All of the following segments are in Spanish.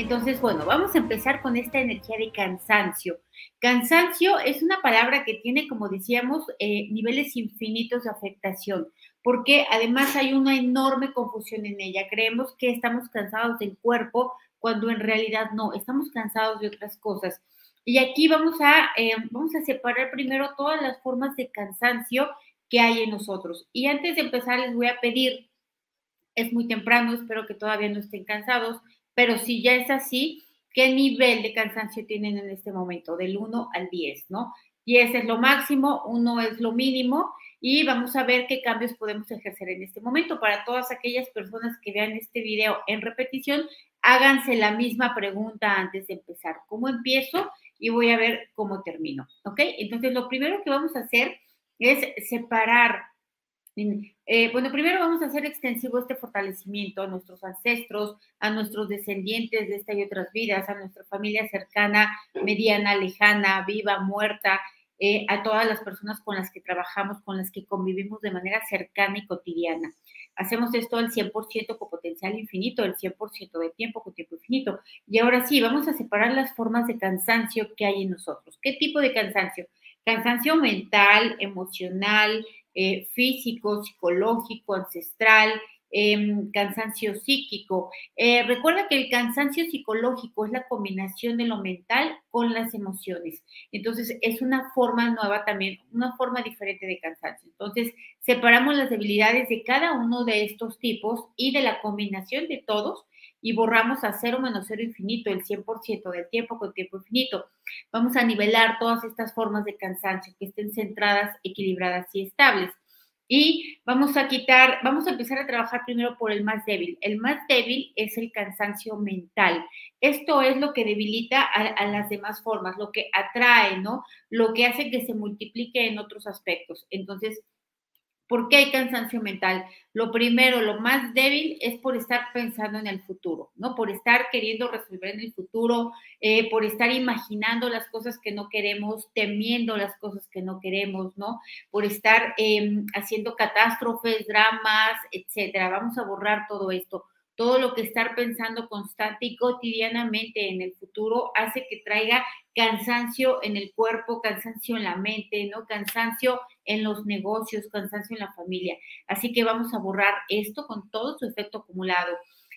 Entonces, bueno, vamos a empezar con esta energía de cansancio. Cansancio es una palabra que tiene, como decíamos, eh, niveles infinitos de afectación, porque además hay una enorme confusión en ella. Creemos que estamos cansados del cuerpo cuando en realidad no, estamos cansados de otras cosas. Y aquí vamos a, eh, vamos a separar primero todas las formas de cansancio que hay en nosotros. Y antes de empezar les voy a pedir, es muy temprano, espero que todavía no estén cansados, pero si ya es así, ¿qué nivel de cansancio tienen en este momento? Del 1 al 10, ¿no? 10 es lo máximo, 1 es lo mínimo y vamos a ver qué cambios podemos ejercer en este momento. Para todas aquellas personas que vean este video en repetición, háganse la misma pregunta antes de empezar. ¿Cómo empiezo? Y voy a ver cómo termino, ¿ok? Entonces, lo primero que vamos a hacer es separar eh, bueno, primero vamos a hacer extensivo este fortalecimiento a nuestros ancestros, a nuestros descendientes de esta y otras vidas, a nuestra familia cercana, mediana, lejana, viva, muerta, eh, a todas las personas con las que trabajamos, con las que convivimos de manera cercana y cotidiana. Hacemos esto al 100% con potencial infinito, el 100% de tiempo con tiempo infinito. Y ahora sí, vamos a separar las formas de cansancio que hay en nosotros. ¿Qué tipo de cansancio? Cansancio mental, emocional, eh, físico, psicológico, ancestral, em, cansancio psíquico. Eh, recuerda que el cansancio psicológico es la combinación de lo mental con las emociones. Entonces, es una forma nueva también, una forma diferente de cansancio. Entonces, separamos las debilidades de cada uno de estos tipos y de la combinación de todos y borramos a cero menos cero infinito, el 100% del tiempo con tiempo infinito. Vamos a nivelar todas estas formas de cansancio que estén centradas, equilibradas y estables. Y vamos a quitar, vamos a empezar a trabajar primero por el más débil. El más débil es el cansancio mental. Esto es lo que debilita a, a, las demás formas, lo que atrae, ¿no? Lo que hace que se multiplique en otros aspectos. Entonces, ¿Por qué hay cansancio mental? Lo primero, lo más débil es por estar pensando en el futuro, ¿no? Por estar queriendo resolver en el futuro, eh, por estar imaginando las cosas que no queremos, temiendo las cosas que no queremos, ¿no? Por estar eh, haciendo catástrofes, dramas, etcétera. Vamos a borrar todo esto todo lo que estar pensando constante y cotidianamente en el futuro hace que traiga cansancio en el cuerpo, cansancio en la mente, ¿no? Cansancio en los negocios, cansancio en la familia. Así que vamos a borrar esto con todo su efecto acumulado,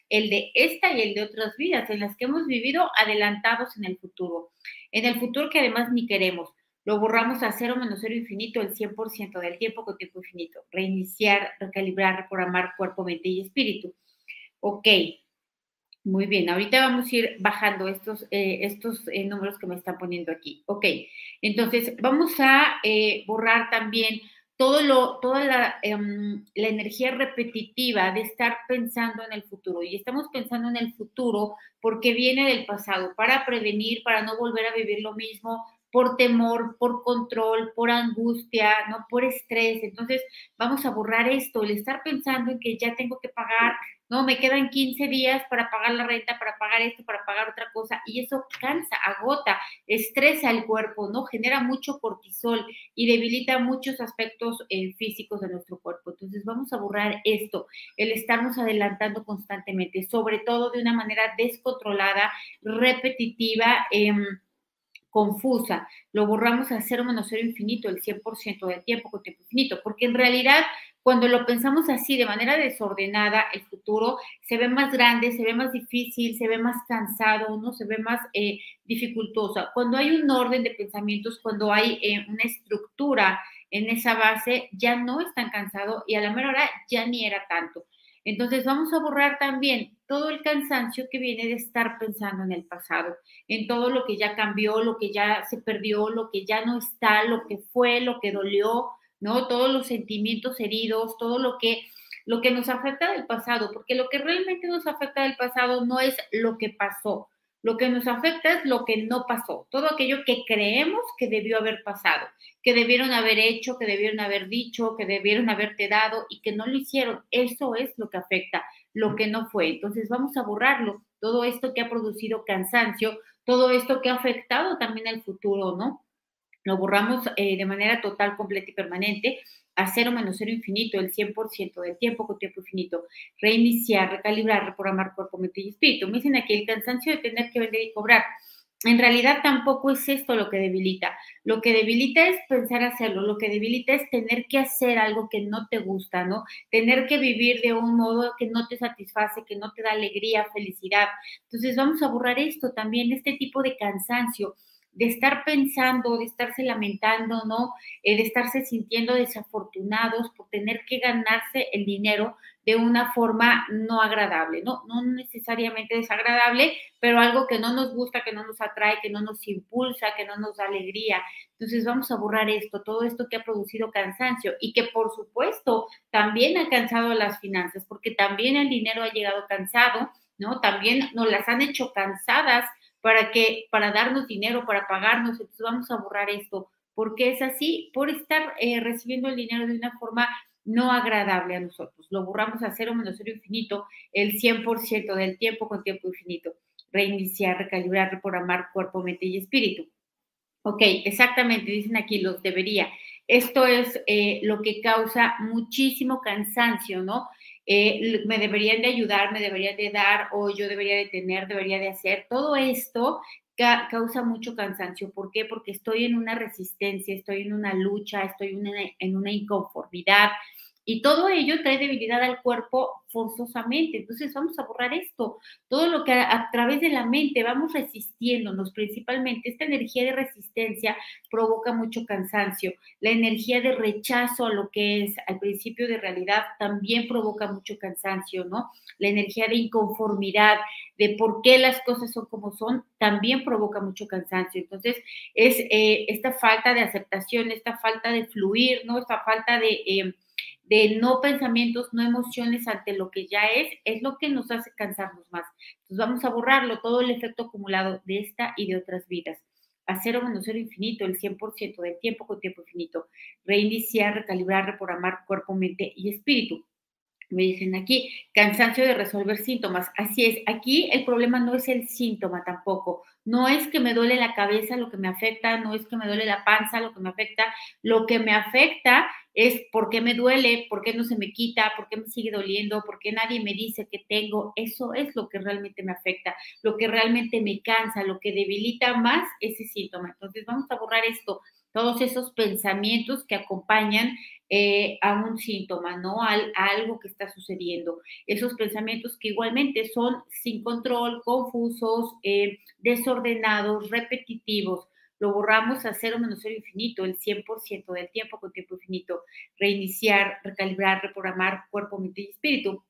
el de esta y el de otras vidas en las que hemos vivido adelantados en el futuro, en el futuro que además ni queremos. Lo borramos a cero menos cero infinito el 100% del tiempo con tiempo infinito. Reiniciar, recalibrar, reprogramar cuerpo, mente y espíritu. Ok, muy bien, ahorita vamos a ir bajando estos, eh, estos eh, números que me están poniendo aquí. Ok, entonces vamos a eh, borrar también todo lo, toda la, em, la, energía repetitiva de estar pensando en el futuro. Y estamos pensando en el futuro porque viene del pasado, para prevenir, para no volver a vivir lo mismo, por temor, por control, por angustia, ¿no? Por estrés. Entonces, vamos a borrar esto, el estar pensando en que ya tengo que pagar, ¿no? Me quedan 15 días para pagar la renta, para pagar esto, para pagar otra cosa, y eso cansa, agota, estresa el cuerpo, ¿no? Genera mucho cortisol y debilita muchos aspectos eh, físicos de nuestro cuerpo. Entonces, vamos a borrar esto, el estarnos adelantando constantemente, sobre todo de una manera descontrolada, repetitiva. Eh, confusa, lo borramos a cero menos cero infinito, el 100% del tiempo con tiempo infinito, porque en realidad cuando lo pensamos así de manera desordenada, el futuro se ve más grande, se ve más difícil, se ve más cansado, ¿no? Se ve más eh, dificultoso. Cuando hay un orden de pensamientos, cuando hay eh, una estructura en esa base, ya no es tan cansado y a la mera hora ya ni era tanto. Entonces vamos a borrar también todo el cansancio que viene de estar pensando en el pasado, en todo lo que ya cambió, lo que ya se perdió, lo que ya no está, lo que fue, lo que dolió, ¿no? Todos los sentimientos heridos, todo lo que lo que nos afecta del pasado, porque lo que realmente nos afecta del pasado no es lo que pasó, lo que nos afecta es lo que no pasó, todo aquello que creemos que debió haber pasado, que debieron haber hecho, que debieron haber dicho, que debieron haberte dado y que no lo hicieron. Eso es lo que afecta, lo que no fue. Entonces vamos a borrarlo, todo esto que ha producido cansancio, todo esto que ha afectado también al futuro, ¿no? Lo borramos eh, de manera total, completa y permanente a cero menos cero infinito, el 100% del tiempo con tiempo infinito, reiniciar, recalibrar, reprogramar cuerpo, mente y espíritu. Me dicen aquí el cansancio de tener que vender y cobrar. En realidad tampoco es esto lo que debilita. Lo que debilita es pensar hacerlo, lo que debilita es tener que hacer algo que no te gusta, ¿no? Tener que vivir de un modo que no te satisface, que no te da alegría, felicidad. Entonces vamos a borrar esto también, este tipo de cansancio de estar pensando, de estarse lamentando, ¿no? Eh, de estarse sintiendo desafortunados por tener que ganarse el dinero de una forma no agradable, ¿no? No necesariamente desagradable, pero algo que no nos gusta, que no nos atrae, que no nos impulsa, que no nos da alegría. Entonces vamos a borrar esto, todo esto que ha producido cansancio y que por supuesto también ha cansado las finanzas, porque también el dinero ha llegado cansado, ¿no? También nos las han hecho cansadas para que, para darnos dinero, para pagarnos, entonces vamos a borrar esto, porque es así, por estar eh, recibiendo el dinero de una forma no agradable a nosotros. Lo borramos a cero menos cero infinito, el 100% del tiempo con tiempo infinito. Reiniciar, recalibrar, reprogramar cuerpo, mente y espíritu. Ok, exactamente, dicen aquí, los debería. Esto es eh, lo que causa muchísimo cansancio, ¿no? Eh, me deberían de ayudar, me deberían de dar o yo debería de tener, debería de hacer. Todo esto causa mucho cansancio. ¿Por qué? Porque estoy en una resistencia, estoy en una lucha, estoy en una inconformidad, y todo ello trae debilidad al cuerpo forzosamente. Entonces vamos a borrar esto. Todo lo que a, través de la mente vamos resistiéndonos, principalmente esta energía de resistencia provoca mucho cansancio. La energía de rechazo a lo que es al principio de realidad también provoca mucho cansancio, ¿no? La energía de inconformidad, de por qué las cosas son como son, también provoca mucho cansancio. Entonces es eh, esta falta de aceptación, esta falta de fluir, ¿no? Esta falta de... Eh, de no pensamientos, no emociones ante lo que ya es, es lo que nos hace cansarnos más. Entonces vamos a borrarlo, todo el efecto acumulado de esta y de otras vidas. A cero menos cero infinito, el 100% del tiempo con tiempo infinito. Reiniciar, recalibrar, reprogramar cuerpo, mente y espíritu. Me dicen aquí, cansancio de resolver síntomas. Así es, aquí el problema no es el síntoma tampoco. No es que me duele la cabeza lo que me afecta, no es que me duele la panza lo que me afecta. Lo que me afecta es por qué me duele, por qué no se me quita, por qué me sigue doliendo, por qué nadie me dice que tengo. Eso es lo que realmente me afecta, lo que realmente me cansa, lo que debilita más ese síntoma. Entonces vamos a borrar esto, todos esos pensamientos que acompañan eh, a un síntoma, ¿no? a algo que está sucediendo. Esos pensamientos que igualmente son sin control, confusos, eh, desordenados, repetitivos lo borramos a cero menos cero infinito, el 100% del tiempo con tiempo infinito, reiniciar, recalibrar, reprogramar cuerpo, mente y espíritu.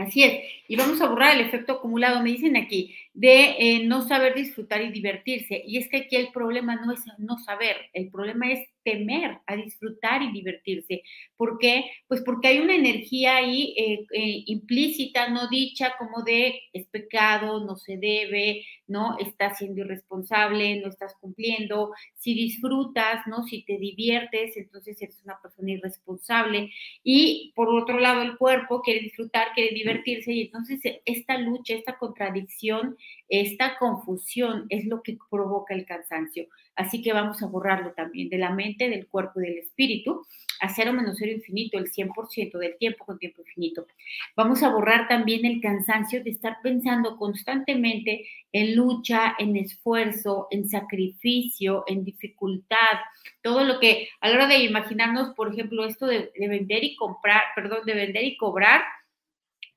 Así es. Y vamos a borrar el efecto acumulado, me dicen aquí, de eh, no saber disfrutar y divertirse. Y es que aquí el problema no es no saber, el problema es temer a disfrutar y divertirse. ¿Por qué? Pues porque hay una energía ahí eh, eh, implícita, no dicha, como de es pecado, no se debe, ¿no? Estás siendo irresponsable, no estás cumpliendo. Si disfrutas, ¿no? Si te diviertes, entonces eres una persona irresponsable. Y por otro lado, el cuerpo quiere disfrutar, quiere divertirse y entonces esta lucha, esta contradicción, esta confusión es lo que provoca el cansancio. Así que vamos a borrarlo también de la mente, del cuerpo y del espíritu, a cero menos cero infinito, el 100% del tiempo con tiempo infinito. Vamos a borrar también el cansancio de estar pensando constantemente en lucha, en esfuerzo, en sacrificio, en dificultad, todo lo que a la hora de imaginarnos, por ejemplo, esto de vender y comprar, perdón, de vender y cobrar,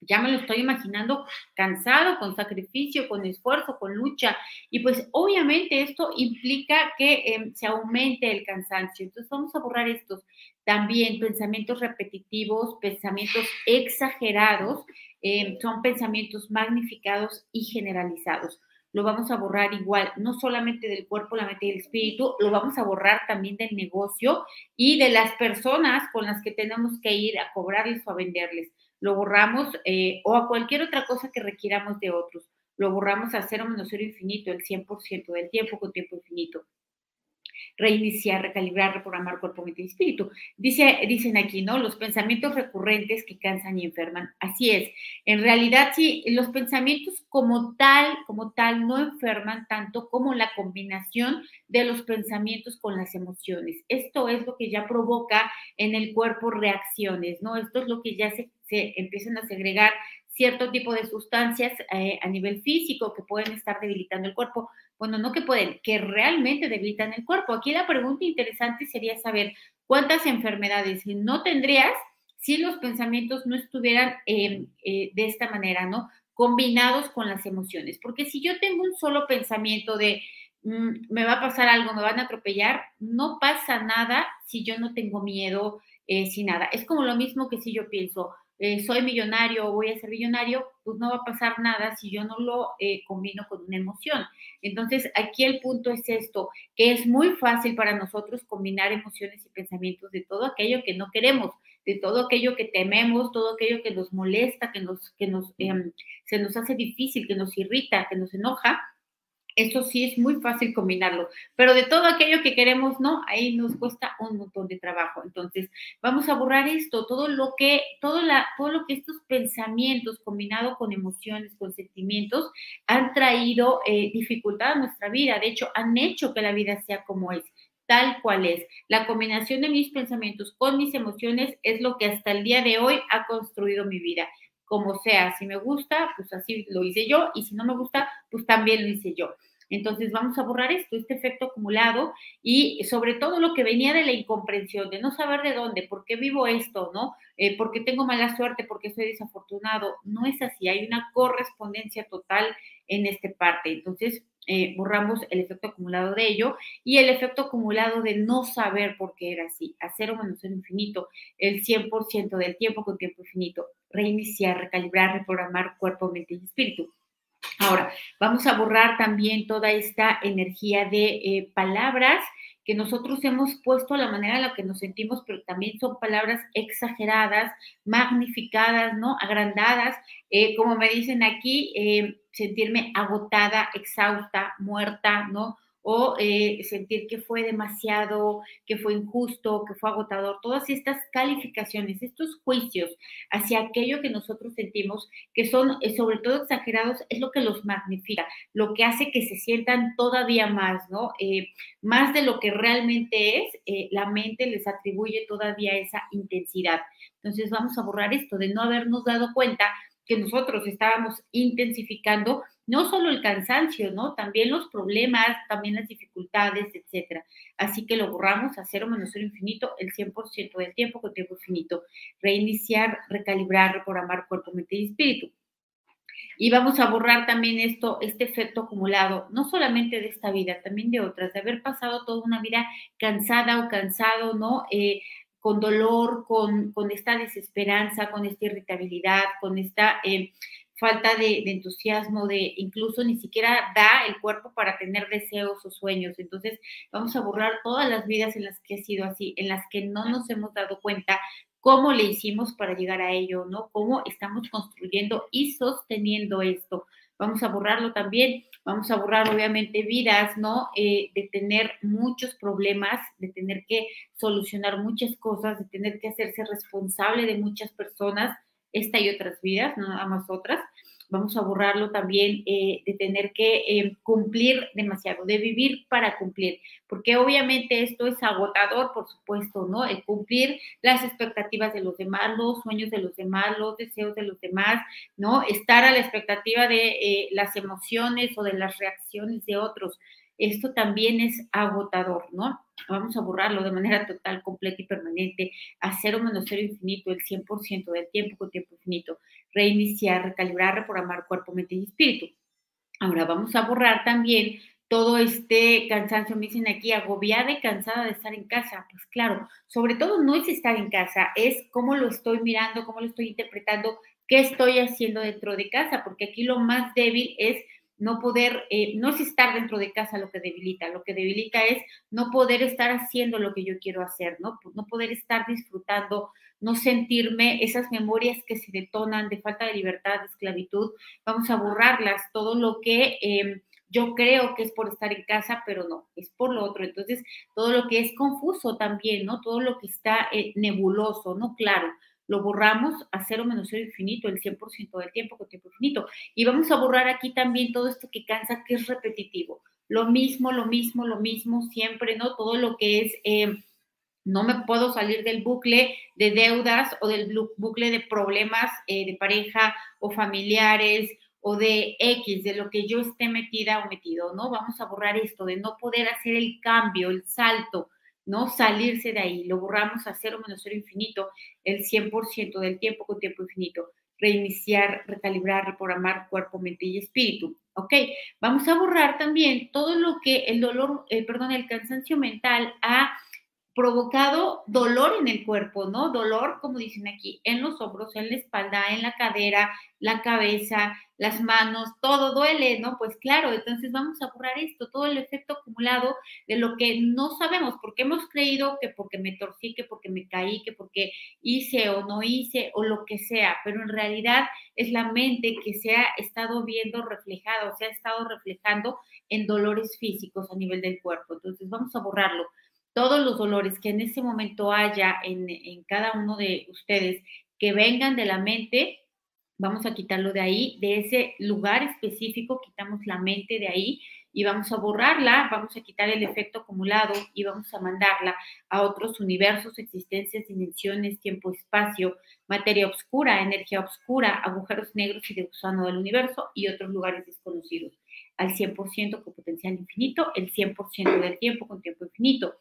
ya me lo estoy imaginando cansado, con sacrificio, con esfuerzo, con lucha. Y pues obviamente esto implica que em, se aumente el cansancio. Entonces vamos a borrar estos también pensamientos repetitivos, pensamientos exagerados, em, son pensamientos magnificados y generalizados. Lo vamos a borrar igual, no solamente del cuerpo, la mente y el espíritu, lo vamos a borrar también del negocio y de las personas con las que tenemos que ir a cobrarles o a venderles lo borramos eh, o a cualquier otra cosa que requiramos de otros. Lo borramos a cero menos cero infinito el 100% del tiempo con tiempo infinito reiniciar, recalibrar, reprogramar cuerpo, mente y espíritu. Dice, dicen aquí, ¿no? Los pensamientos recurrentes que cansan y enferman. Así es. En realidad, sí, los pensamientos como tal, como tal, no enferman tanto como la combinación de los pensamientos con las emociones. Esto es lo que ya provoca en el cuerpo reacciones, ¿no? Esto es lo que ya se, se empiezan a segregar cierto tipo de sustancias eh, a nivel físico que pueden estar debilitando el cuerpo. Bueno, no que pueden, que realmente debilitan el cuerpo. Aquí la pregunta interesante sería saber cuántas enfermedades no tendrías si los pensamientos no estuvieran em, eh, de esta manera, ¿no? Combinados con las emociones. Porque si yo tengo un solo pensamiento de mm, me va a pasar algo, me van a atropellar, no pasa nada si yo no tengo miedo, eh, sin nada. Es como lo mismo que si yo pienso, eh, soy millonario o voy a ser millonario, pues no va a pasar nada si yo no lo eh, combino con una emoción. Entonces, aquí el punto es esto, que es muy fácil para nosotros combinar emociones y pensamientos de todo aquello que no queremos, de todo aquello que tememos, todo aquello que nos molesta, que nos, que nos, em, se nos hace difícil, que nos irrita, que nos enoja, eso sí es muy fácil combinarlo, pero de todo aquello que queremos, no, ahí nos cuesta un montón de trabajo. Entonces, vamos a borrar esto, todo lo que, todo, la, todo lo que estos pensamientos combinado con emociones, con sentimientos, han traído eh, dificultad a nuestra vida. De hecho, han hecho que la vida sea como es tal cual es. La combinación de mis pensamientos con mis emociones es lo que hasta el día de hoy ha construido mi vida como sea, si me gusta, pues así lo hice yo, y si no me gusta, pues también lo hice yo. Entonces vamos a borrar esto, este efecto acumulado y sobre todo lo que venía de la incomprensión, de no saber de dónde, por qué vivo esto, ¿no? Eh, porque tengo mala suerte, porque soy desafortunado. No es así, hay una correspondencia total en esta parte. Entonces, eh, borramos el efecto acumulado de ello y el efecto acumulado de no saber por qué era así, hacer o menos el infinito, el 100% del tiempo con tiempo infinito, reiniciar, recalibrar, reprogramar cuerpo, mente y espíritu. Ahora, vamos a borrar también toda esta energía de eh, palabras que nosotros hemos puesto la manera en la que nos sentimos, pero también son palabras exageradas, magnificadas, ¿no? Agrandadas, eh, como me dicen aquí, eh, sentirme agotada, exhausta, muerta, ¿no? O eh, sentir que fue demasiado, que fue injusto, que fue agotador, todas estas calificaciones, estos juicios hacia aquello que nosotros sentimos, que son eh, sobre todo exagerados, es lo que los magnifica, lo que hace que se sientan todavía más, ¿no? Eh, más de lo que realmente es, la mente les atribuye todavía esa intensidad. Entonces vamos a borrar esto de no habernos dado cuenta que nosotros estábamos intensificando no solo el cansancio, ¿no? También los problemas, también las dificultades, etcétera. Así que lo borramos a cero menos cero infinito el 100% del tiempo con tiempo infinito. Reiniciar, recalibrar, reprogramar cuerpo, mente y espíritu. Y vamos a borrar también esto, este efecto acumulado, no solamente de esta vida, también de otras, de haber pasado toda una vida cansada o cansado, ¿no? Eh, con dolor, con, con, esta desesperanza, con esta irritabilidad, con esta eh, falta de, entusiasmo, de incluso ni siquiera da el cuerpo para tener deseos o sueños. Entonces vamos a borrar todas las vidas en las que ha sido así, en las que no nos hemos dado cuenta cómo le hicimos para llegar a ello, ¿no? Cómo estamos construyendo y sosteniendo esto. Vamos a borrarlo también, vamos a borrar obviamente vidas, ¿no? Eh, de tener muchos problemas, de tener que solucionar muchas cosas, de tener que hacerse responsable de muchas personas esta y otras vidas, no nada más otras. Vamos a borrarlo también eh, de tener que eh, cumplir demasiado, de vivir para cumplir, porque obviamente esto es agotador, por supuesto, ¿no? El cumplir las expectativas de los demás, los sueños de los demás, los deseos de los demás, ¿no? Estar a la expectativa de eh, las emociones o de las reacciones de otros esto también es agotador, ¿no? Vamos a borrarlo de manera total, completa y permanente, a cero menos cero infinito, el 100% del tiempo con tiempo infinito, reiniciar, recalibrar, reprogramar cuerpo, mente y espíritu. Ahora vamos a borrar también todo este cansancio, me dicen aquí, agobiada y cansada de estar en casa. Pues claro, sobre todo no es estar en casa, es cómo lo estoy mirando, cómo lo estoy interpretando, qué estoy haciendo dentro de casa, porque aquí lo más débil es no poder, eh, no es estar dentro de casa lo que debilita, lo que debilita es no poder estar haciendo lo que yo quiero hacer, ¿no? No poder estar disfrutando, no sentirme esas memorias que se detonan de falta de libertad, de esclavitud, vamos a borrarlas, todo lo que... Em, yo creo que es por estar en casa, pero no, es por lo otro. Entonces, todo lo que es confuso también, ¿no? Todo lo que está eh, nebuloso, ¿no? Claro, lo borramos a cero menos cero infinito, el 100% del tiempo con tiempo infinito. Y vamos a borrar aquí también todo esto que cansa, que es repetitivo. Lo mismo, lo mismo, lo mismo, siempre, ¿no? Todo lo que es... Eh, no me puedo salir del bucle de deudas o del bucle de problemas eh, de pareja o familiares o de X, de lo que yo esté metida o metido, ¿no? Vamos a borrar esto, de no poder hacer el cambio, el salto, ¿no? Salirse de ahí, lo borramos a cero menos cero infinito, el 100% del tiempo con tiempo infinito. Reiniciar, recalibrar, reprogramar cuerpo, mente y espíritu. ¿Ok? Vamos a borrar también todo lo que el dolor, eh, perdón, el cansancio mental ha provocado dolor en el cuerpo, ¿no? Dolor, como dicen aquí, en los hombros, en la espalda, en la cadera, la cabeza, las manos, todo duele, ¿no? Pues claro, entonces vamos a borrar esto, todo el efecto acumulado de lo que no sabemos, porque hemos creído que porque me torcí, que porque me caí, que porque hice o no hice o lo que sea, pero en realidad es la mente que se ha estado viendo reflejada, o se ha estado reflejando en dolores físicos a nivel del cuerpo. Entonces vamos a borrarlo todos los dolores que en ese momento haya en, cada uno de ustedes que vengan de la mente, vamos a quitarlo de ahí, de ese lugar específico, quitamos la mente de ahí y vamos a borrarla, vamos a quitar el efecto acumulado y vamos a mandarla a otros universos, existencias, dimensiones, tiempo, espacio, materia oscura, energía oscura, agujeros negros y de gusano del universo y otros lugares desconocidos. Al 100% con potencial infinito, el 100% del tiempo con tiempo infinito.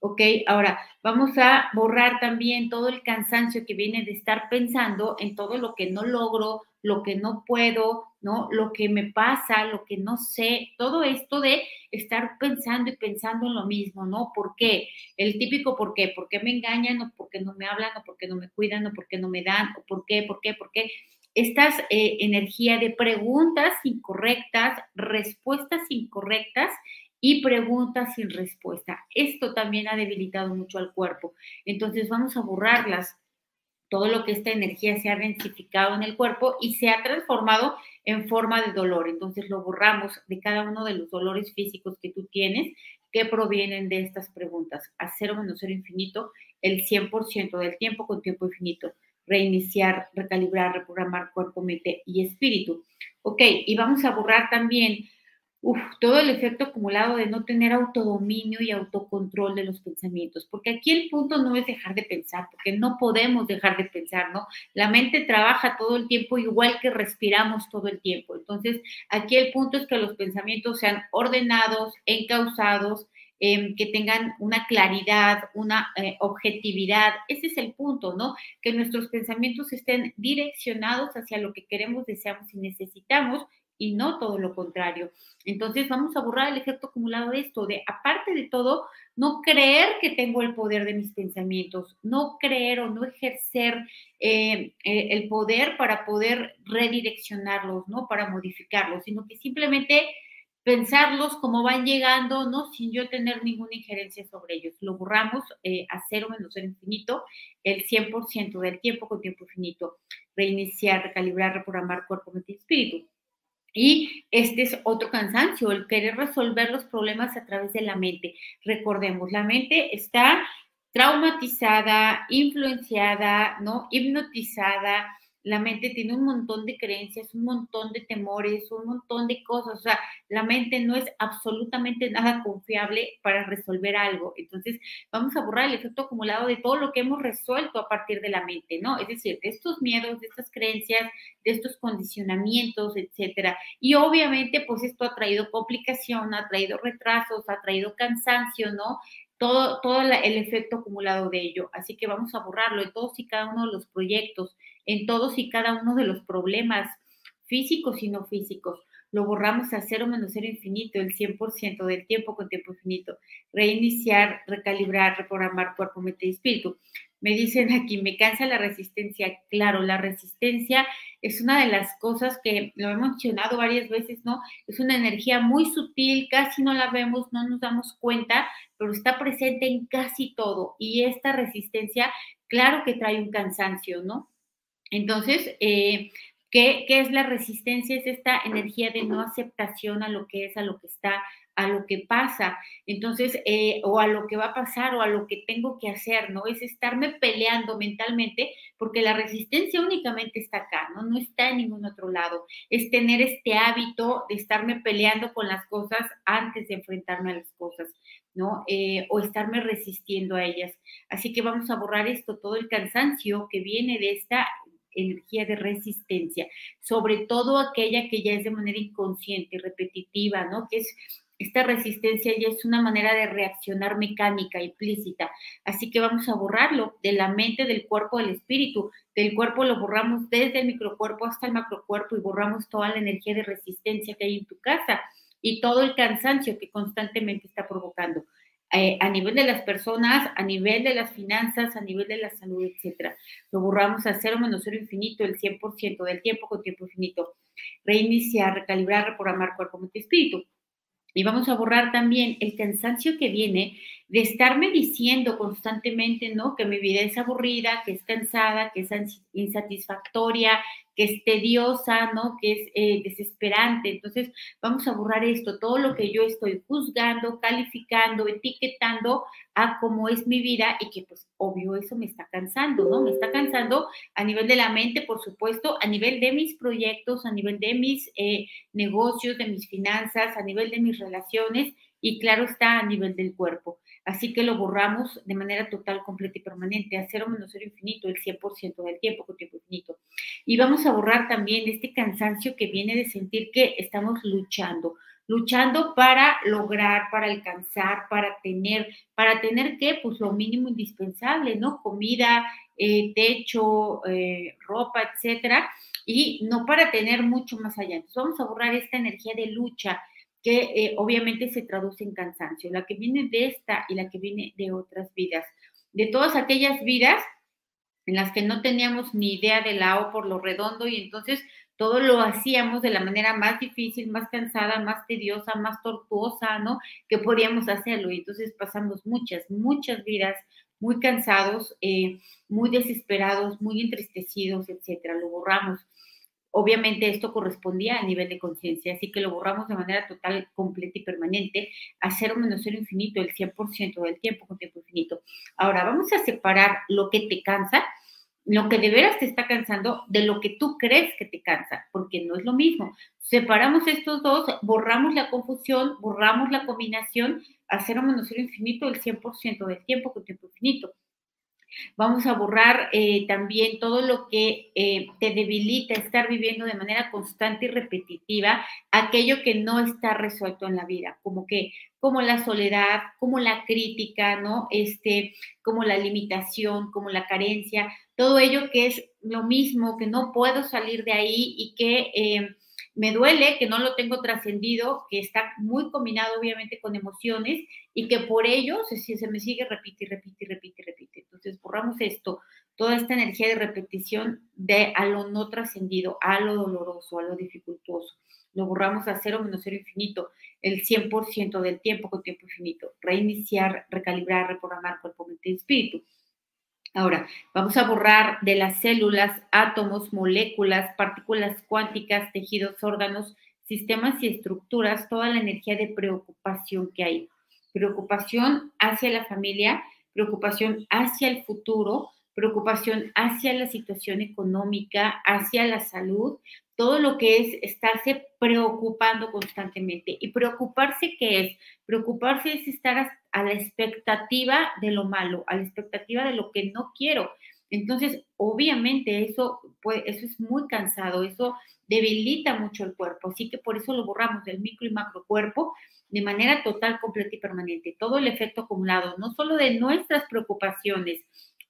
¿Ok? Ahora, vamos a borrar también todo el cansancio que viene de estar pensando en todo lo que no logro, lo que no puedo, ¿no? Lo que me pasa, lo que no sé, todo esto de estar pensando y pensando en lo mismo, ¿no? ¿Por qué? El típico por qué, ¿por qué me engañan o por qué no me hablan o por qué no me cuidan o por qué no me dan o por qué, por qué, por qué. Estas eh, energía de preguntas incorrectas, respuestas incorrectas y preguntas sin respuesta. Esto también ha debilitado mucho al cuerpo. Entonces vamos a borrarlas. Todo lo que esta energía se ha densificado en el cuerpo y se ha transformado en forma de dolor. Entonces lo borramos de cada uno de los dolores físicos que tú tienes que provienen de estas preguntas. A cero menos cero infinito, el 100% del tiempo con tiempo infinito. Reiniciar, recalibrar, reprogramar cuerpo, mente y espíritu. Ok, y vamos a borrar también uf, todo el efecto acumulado de no tener autodominio y autocontrol de los pensamientos, porque aquí el punto no es dejar de pensar, porque no podemos dejar de pensar, ¿no? La mente trabaja todo el tiempo igual que respiramos todo el tiempo. Entonces, aquí el punto es que los pensamientos sean ordenados, encausados, em, que tengan una claridad, una eh, objetividad. Ese es el punto, ¿no? Que nuestros pensamientos estén direccionados hacia lo que queremos, deseamos y necesitamos y no todo lo contrario. Entonces vamos a borrar el efecto acumulado de esto, de aparte de todo, no creer que tengo el poder de mis pensamientos, no creer o no ejercer eh, eh, el poder para poder redireccionarlos, ¿no? Para modificarlos, sino que simplemente pensarlos como van llegando, ¿no? Sin yo tener ninguna injerencia sobre ellos. Lo borramos eh, a cero menos el infinito, el 100% del tiempo con tiempo infinito. Reiniciar, recalibrar, reprogramar cuerpo, mente y espíritu. Y este es otro cansancio, el querer resolver los problemas a través de la mente. Recordemos, la mente está traumatizada, influenciada, ¿no? Hipnotizada, la mente tiene un montón de creencias, un montón de temores, un montón de cosas. O sea, la mente no es absolutamente nada confiable para resolver algo. Entonces, vamos a borrar el efecto acumulado de todo lo que hemos resuelto a partir de la mente, ¿no? Es decir, de estos miedos, de estas creencias, de estos condicionamientos, etcétera. Y obviamente, pues esto ha traído complicación, ha traído retrasos, ha traído cansancio, ¿no? Todo, todo el efecto acumulado de ello. Así que vamos a borrarlo de todos y cada uno de los proyectos en todos y cada uno de los problemas físicos y no físicos. lo borramos a cero menos cero infinito, el 100% del tiempo con tiempo infinito. Reiniciar, recalibrar, reprogramar cuerpo, mente y espíritu. Me dicen aquí, me cansa la resistencia. Claro, la resistencia es una de las cosas que lo hemos mencionado varias veces, ¿no? Es una energía muy sutil, casi no la vemos, no nos damos cuenta, pero está presente en casi todo. Y esta resistencia, claro que trae un cansancio, ¿no? Entonces, eh, ¿qué, ¿qué, es la resistencia? Es esta energía de no aceptación a lo que es, a lo que está, a lo que pasa, entonces, eh, o a lo que va a pasar o a lo que tengo que hacer, ¿no? Es estarme peleando mentalmente porque la resistencia únicamente está acá, ¿no? No está en ningún otro lado. Es tener este hábito de estarme peleando con las cosas antes de enfrentarme a las cosas, ¿no? Eh, o estarme resistiendo a ellas. Así que vamos a borrar esto, todo el cansancio que viene de esta energía de resistencia, sobre todo aquella que ya es de manera inconsciente, repetitiva, ¿no? Que es esta resistencia ya es una manera de reaccionar mecánica, implícita. Así que vamos a borrarlo de la mente, del cuerpo, del espíritu. Del cuerpo lo borramos desde el microcuerpo hasta el macrocuerpo y borramos toda la energía de resistencia que hay en tu casa y todo el cansancio que constantemente está provocando. Eh, a nivel de las personas, a nivel de las finanzas, a nivel de la salud, etcétera. Lo borramos a cero menos cero infinito, el 100% del tiempo con tiempo infinito. Reiniciar, recalibrar, reprogramar cuerpo, mente y espíritu. Y vamos a borrar también el cansancio que viene de estarme diciendo constantemente, ¿no? Que mi vida es aburrida, que es cansada, que es insatisfactoria, que es tediosa, ¿no? Que es eh, desesperante. Entonces, vamos a borrar esto, todo lo que yo estoy juzgando, calificando, etiquetando a cómo es mi vida y que pues obvio eso me está cansando, ¿no? Me está cansando a nivel de la mente, por supuesto, a nivel de mis proyectos, a nivel de mis eh, negocios, de mis finanzas, a nivel de mis relaciones y claro está a nivel del cuerpo. Así que lo borramos de manera total, completa y permanente, a cero menos cero infinito, el 100% del tiempo con tiempo infinito. Y vamos a borrar también este cansancio que viene de sentir que estamos luchando, luchando para lograr, para alcanzar, para tener, para tener qué, pues lo mínimo indispensable, ¿no? Comida, eh, techo, eh, ropa, etcétera, y no para tener mucho más allá. Entonces vamos a borrar esta energía de lucha, que eh, obviamente se traduce en cansancio, la que viene de esta y la que viene de otras vidas, de todas aquellas vidas en las que no teníamos ni idea de la por lo redondo y entonces todo lo hacíamos de la manera más difícil, más cansada, más tediosa, más tortuosa, ¿no? Que podíamos hacerlo y entonces pasamos muchas, muchas vidas muy cansados, eh, muy desesperados, muy entristecidos, etcétera. Lo borramos Obviamente esto correspondía a nivel de conciencia, así que lo borramos de manera total, completa y permanente a cero menos cero infinito, el 100% del tiempo con tiempo infinito. Ahora vamos a separar lo que te cansa, lo que de veras te está cansando, de lo que tú crees que te cansa, porque no es lo mismo. Separamos estos dos, borramos la confusión, borramos la combinación a cero menos cero infinito, el 100% del tiempo con tiempo infinito. Vamos a borrar eh, también todo lo que eh, te debilita estar viviendo de manera constante y repetitiva aquello que no está resuelto en la vida, como que como la soledad, como la crítica, ¿no? Este, como la limitación, como la carencia, todo ello que es lo mismo, que no puedo salir de ahí y que eh, me duele que no lo tengo trascendido, que está muy combinado obviamente con emociones y que por ello se, se me sigue repite y repite y repite y repite. Entonces borramos esto, toda esta energía de repetición de a lo no trascendido, a lo doloroso, a lo dificultoso. Lo borramos a cero menos cero infinito, el 100% del tiempo con tiempo infinito. Reiniciar, recalibrar, reprogramar cuerpo, mente y espíritu. Ahora, vamos a borrar de las células, átomos, moléculas, partículas cuánticas, tejidos, órganos, sistemas y estructuras, toda la energía de preocupación que hay. Preocupación hacia la familia, preocupación hacia el futuro, preocupación hacia la situación económica, hacia la salud, todo lo que es estarse preocupando constantemente. ¿Y preocuparse qué es? Preocuparse es estar a la expectativa de lo malo, a la expectativa de lo que no quiero. Entonces, obviamente eso, pues, eso es muy cansado, eso debilita mucho el cuerpo, así que por eso lo borramos del micro y macro cuerpo de manera total, completa y permanente. Todo el efecto acumulado, no solo de nuestras preocupaciones,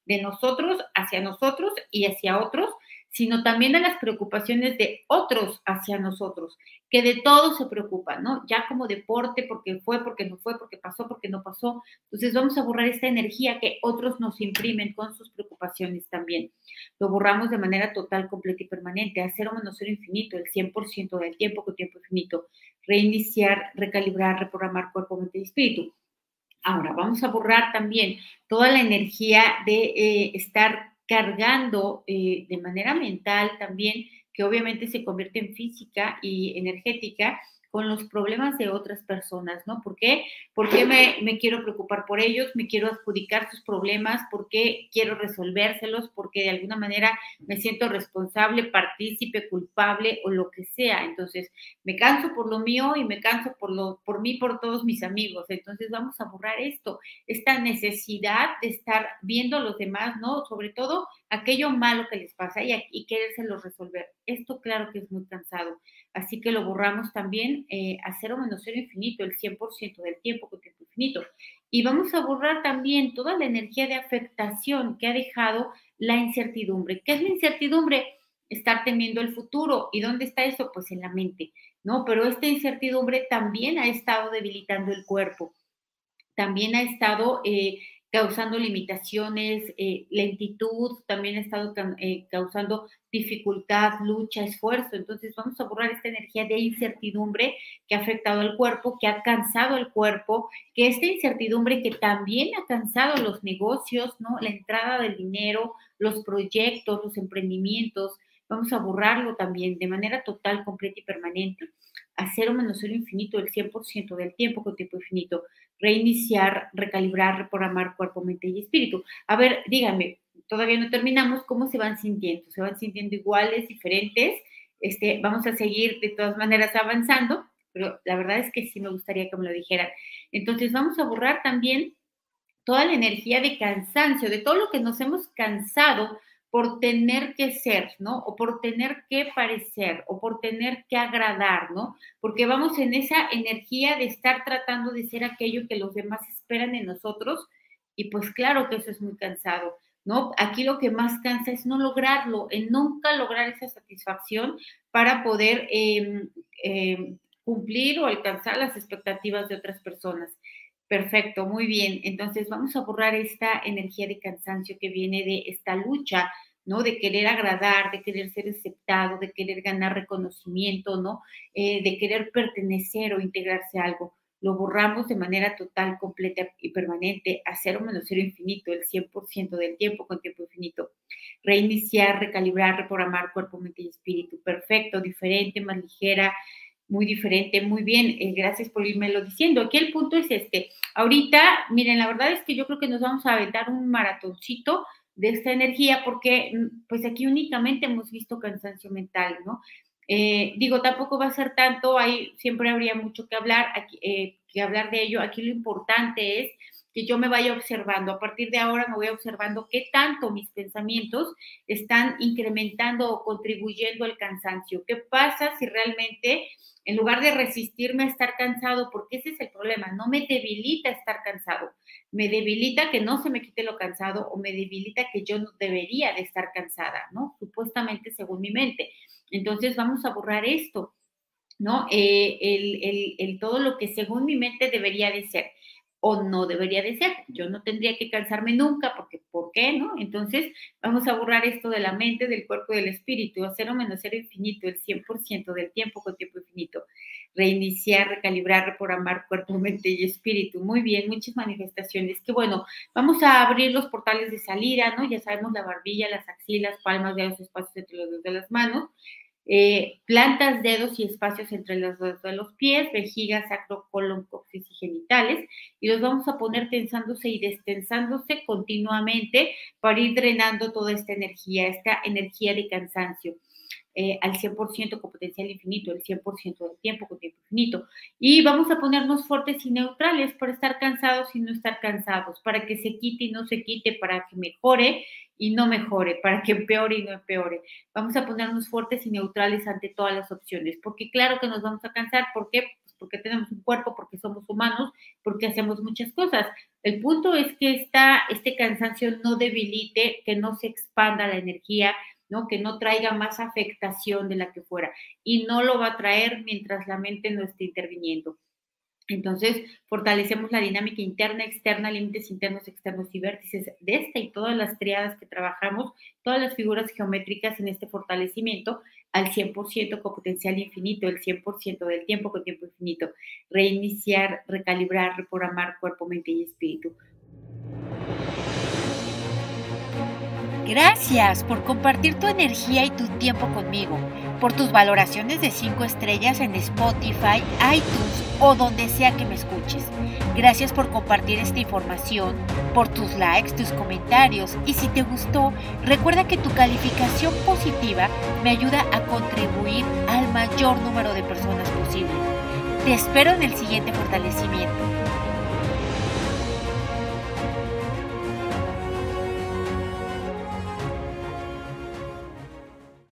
de nosotros hacia nosotros y hacia otros, sino también a las preocupaciones de otros hacia nosotros, que de todo se preocupan, ¿no? Ya como deporte, porque fue, porque no fue, porque pasó, porque no pasó. Entonces vamos a borrar esta energía que otros nos imprimen con sus preocupaciones también. Lo borramos de manera total, completa y permanente, a cero menos cero infinito, el 100% del tiempo con tiempo infinito. Reiniciar, recalibrar, reprogramar cuerpo, mente y espíritu. Ahora, vamos a borrar también toda la energía de eh, estar cargando eh, de manera mental también, que obviamente se convierte en física y energética, con los problemas de otras personas, ¿no? ¿Por qué? Porque me, me, quiero preocupar por ellos, me quiero adjudicar sus problemas, porque quiero resolvérselos, porque de alguna manera me siento responsable, partícipe, culpable o lo que sea. Entonces, me canso por lo mío y me canso por, lo, por mí, por todos mis amigos. Entonces, vamos a borrar esto, esta necesidad de estar viendo a los demás, ¿no? Sobre todo aquello malo que les pasa y, y querérselo resolver. Esto claro que es muy cansado. Así que lo borramos también eh, a cero menos cero infinito, el 100% del tiempo con tiempo infinito. Y vamos a borrar también toda la energía de afectación que ha dejado la incertidumbre. ¿Qué es la incertidumbre? Estar temiendo el futuro. ¿Y dónde está eso? Pues en la mente, ¿no? Pero esta incertidumbre también ha estado debilitando el cuerpo. También ha estado eh, causando limitaciones, eh, lentitud, también ha estado eh, causando dificultad, lucha, esfuerzo. Entonces vamos a borrar esta energía de incertidumbre que ha afectado al cuerpo, que ha cansado el cuerpo, que esta incertidumbre que también ha cansado los negocios, ¿no? La entrada del dinero, los proyectos, los emprendimientos. Vamos a borrarlo también de manera total, completa y permanente. A cero menos cero infinito, el 100% del tiempo con tiempo infinito reiniciar, recalibrar, reprogramar cuerpo, mente y espíritu. A ver, díganme, todavía no terminamos, ¿cómo se van sintiendo? ¿Se van sintiendo iguales, diferentes? Este, vamos a seguir de todas maneras avanzando, pero la verdad es que sí me gustaría que me lo dijeran. Entonces vamos a borrar también toda la energía de cansancio, de todo lo que nos hemos cansado por tener que ser, ¿no? O por tener que parecer, o por tener que agradar, ¿no? Porque vamos en esa energía de estar tratando de ser aquello que los demás esperan en nosotros, y pues claro que eso es muy cansado, ¿no? Aquí lo que más cansa es no lograrlo, en nunca lograr esa satisfacción para poder em, em, cumplir o alcanzar las expectativas de otras personas. Perfecto, muy bien. Entonces vamos a borrar esta energía de cansancio que viene de esta lucha, ¿no? De querer agradar, de querer ser aceptado, de querer ganar reconocimiento, ¿no? Eh, de querer pertenecer o integrarse a algo. Lo borramos de manera total, completa y permanente a cero menos cero infinito, el 100% del tiempo con tiempo infinito. Reiniciar, recalibrar, reprogramar cuerpo, mente y espíritu. Perfecto, diferente, más ligera, muy diferente, muy bien, eh, gracias por irme lo diciendo. Aquí el punto es este, ahorita, miren, la verdad es que yo creo que nos vamos a aventar un maratoncito de esta energía porque mm, pues aquí únicamente hemos visto cansancio mental, ¿no? Eh, digo, tampoco va a ser tanto, ahí siempre habría mucho que hablar, aquí, eh, que hablar de ello. Aquí lo importante es que yo me vaya observando. A partir de ahora me voy observando qué tanto mis pensamientos están incrementando o contribuyendo al cansancio. ¿Qué pasa si realmente en lugar de resistirme a estar cansado, porque ese es el problema, no me debilita estar cansado, me debilita que no se me quite lo cansado o me debilita que yo no debería de estar cansada, ¿no? Supuestamente según mi mente. Entonces vamos a borrar esto, ¿no? Eh, el, el, todo lo que según mi mente debería de ser o no debería de ser. Yo no tendría que cansarme nunca, porque ¿por qué no? Entonces, vamos a borrar esto de la mente, del cuerpo y del espíritu, cero menos cero infinito, el 100% del tiempo con tiempo infinito. Reiniciar, recalibrar, reprogramar cuerpo, mente y espíritu. Muy bien, muchas manifestaciones. Que bueno, vamos a abrir los portales de salida, ¿no? Ya sabemos la barbilla, las axilas, palmas de los espacios entre los dedos de las manos. Eh, plantas, dedos y espacios entre los dedos de los pies, vejiga, sacro, colon, coxis y genitales, y los vamos a poner tensándose y destensándose continuamente para ir drenando toda esta energía, esta energía de cansancio. Eh, al 100% con potencial infinito, el 100% del tiempo con tiempo infinito. Y vamos a ponernos fuertes y neutrales para estar cansados y no estar cansados, para que se quite y no se quite, para que mejore y no mejore, para que empeore y no empeore. Vamos a ponernos fuertes y neutrales ante todas las opciones, porque claro que nos vamos a cansar, ¿por qué? Pues porque tenemos un cuerpo, porque somos humanos, porque hacemos muchas cosas. El punto es que esta, este cansancio no debilite, que no se expanda la energía, ¿no? Que no traiga más afectación de la que fuera. Y no lo va a traer mientras la mente no esté interviniendo. Entonces, fortalecemos la dinámica interna, externa, límites internos, externos y vértices de esta y todas las triadas que trabajamos, todas las figuras geométricas en este fortalecimiento al 100% con potencial infinito, el 100% del tiempo con tiempo infinito. Reiniciar, recalibrar, reprogramar cuerpo, mente y espíritu. Gracias por compartir tu energía y tu tiempo conmigo, por tus valoraciones de 5 estrellas en Spotify, iTunes o donde sea que me escuches. Gracias por compartir esta información, por tus likes, tus comentarios y si te gustó, recuerda que tu calificación positiva me ayuda a contribuir al mayor número de personas posible. Te espero en el siguiente fortalecimiento.